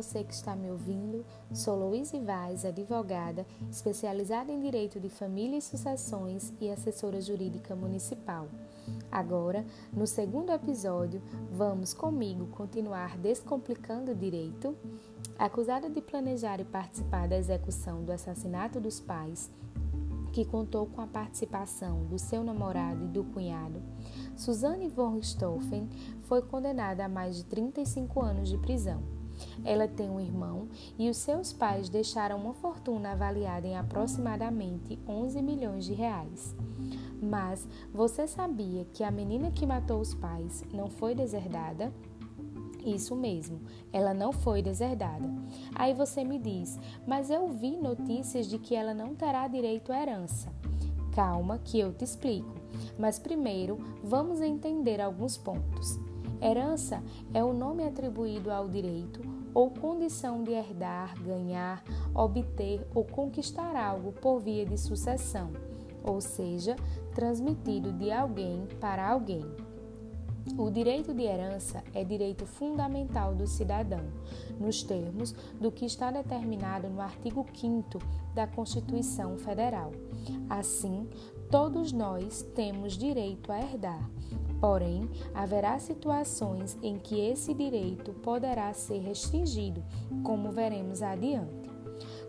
você que está me ouvindo. Sou Louise Vaz, advogada, especializada em Direito de Família e Sucessões e assessora jurídica municipal. Agora, no segundo episódio, vamos comigo continuar descomplicando o direito. Acusada de planejar e participar da execução do assassinato dos pais, que contou com a participação do seu namorado e do cunhado, Suzanne von Richthofen foi condenada a mais de 35 anos de prisão. Ela tem um irmão e os seus pais deixaram uma fortuna avaliada em aproximadamente 11 milhões de reais. Mas você sabia que a menina que matou os pais não foi deserdada? Isso mesmo, ela não foi deserdada. Aí você me diz, mas eu vi notícias de que ela não terá direito à herança. Calma, que eu te explico. Mas primeiro, vamos entender alguns pontos. Herança é o nome atribuído ao direito ou condição de herdar, ganhar, obter ou conquistar algo por via de sucessão, ou seja, transmitido de alguém para alguém. O direito de herança é direito fundamental do cidadão, nos termos do que está determinado no artigo 5 da Constituição Federal. Assim, todos nós temos direito a herdar, porém, haverá situações em que esse direito poderá ser restringido, como veremos adiante.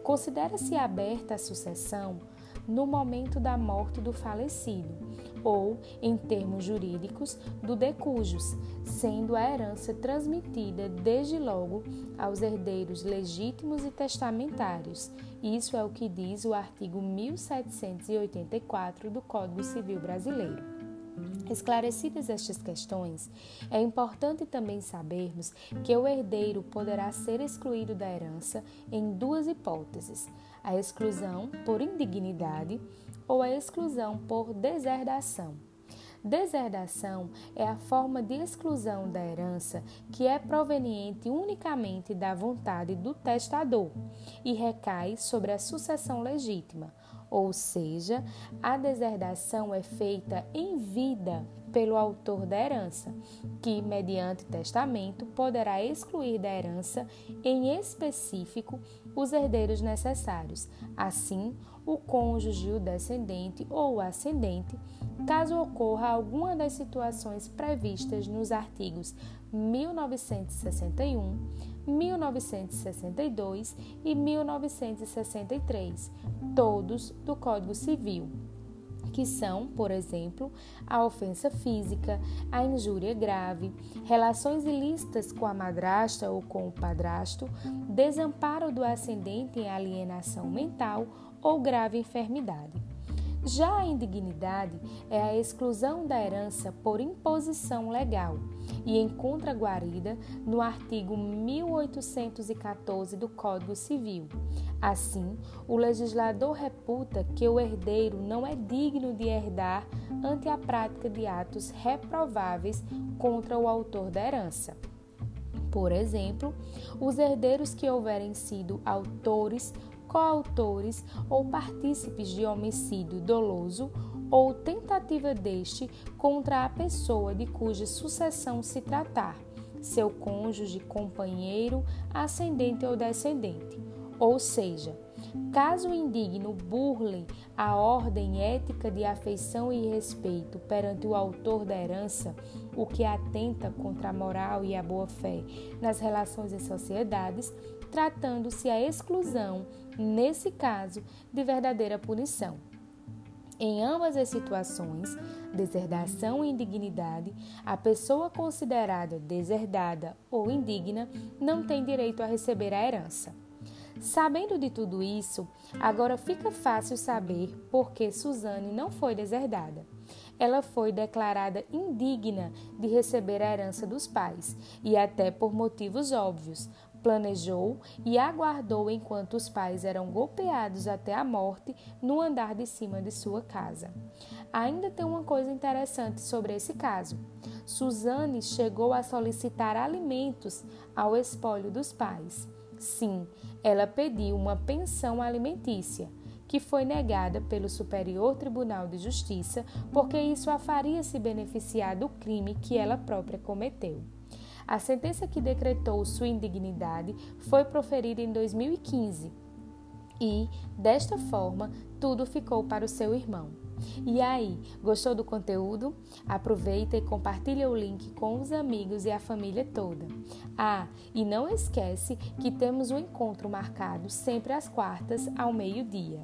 Considera-se aberta a sucessão no momento da morte do falecido, ou, em termos jurídicos, do decujus, sendo a herança transmitida desde logo aos herdeiros legítimos e testamentários. Isso é o que diz o artigo 1784 do Código Civil Brasileiro. Esclarecidas estas questões, é importante também sabermos que o herdeiro poderá ser excluído da herança em duas hipóteses: a exclusão por indignidade ou a exclusão por deserdação. Deserdação é a forma de exclusão da herança que é proveniente unicamente da vontade do testador e recai sobre a sucessão legítima, ou seja, a deserdação é feita em vida pelo autor da herança, que, mediante testamento, poderá excluir da herança, em específico, os herdeiros necessários, assim, o cônjuge, o descendente ou o ascendente, caso ocorra alguma das situações previstas nos artigos 1961, 1962 e 1963, todos do Código Civil que são, por exemplo, a ofensa física, a injúria grave, relações ilícitas com a madrasta ou com o padrasto, desamparo do ascendente em alienação mental ou grave enfermidade. Já a indignidade é a exclusão da herança por imposição legal e encontra guarida no artigo 1814 do Código Civil. Assim, o legislador reputa que o herdeiro não é digno de herdar ante a prática de atos reprováveis contra o autor da herança. Por exemplo, os herdeiros que houverem sido autores coautores ou partícipes de homicídio doloso ou tentativa deste contra a pessoa de cuja sucessão se tratar, seu cônjuge, companheiro, ascendente ou descendente. Ou seja, caso o indigno burle a ordem ética de afeição e respeito perante o autor da herança, o que atenta contra a moral e a boa-fé nas relações em sociedades, tratando-se a exclusão, nesse caso, de verdadeira punição. Em ambas as situações, deserdação e indignidade, a pessoa considerada deserdada ou indigna não tem direito a receber a herança. Sabendo de tudo isso, agora fica fácil saber por que Suzane não foi deserdada. Ela foi declarada indigna de receber a herança dos pais, e até por motivos óbvios, planejou e aguardou enquanto os pais eram golpeados até a morte no andar de cima de sua casa. Ainda tem uma coisa interessante sobre esse caso. Suzane chegou a solicitar alimentos ao espólio dos pais. Sim, ela pediu uma pensão alimentícia, que foi negada pelo Superior Tribunal de Justiça, porque isso a faria se beneficiar do crime que ela própria cometeu. A sentença que decretou sua indignidade foi proferida em 2015 e, desta forma, tudo ficou para o seu irmão. E aí, gostou do conteúdo? Aproveita e compartilha o link com os amigos e a família toda. Ah, e não esquece que temos um encontro marcado sempre às quartas ao meio-dia.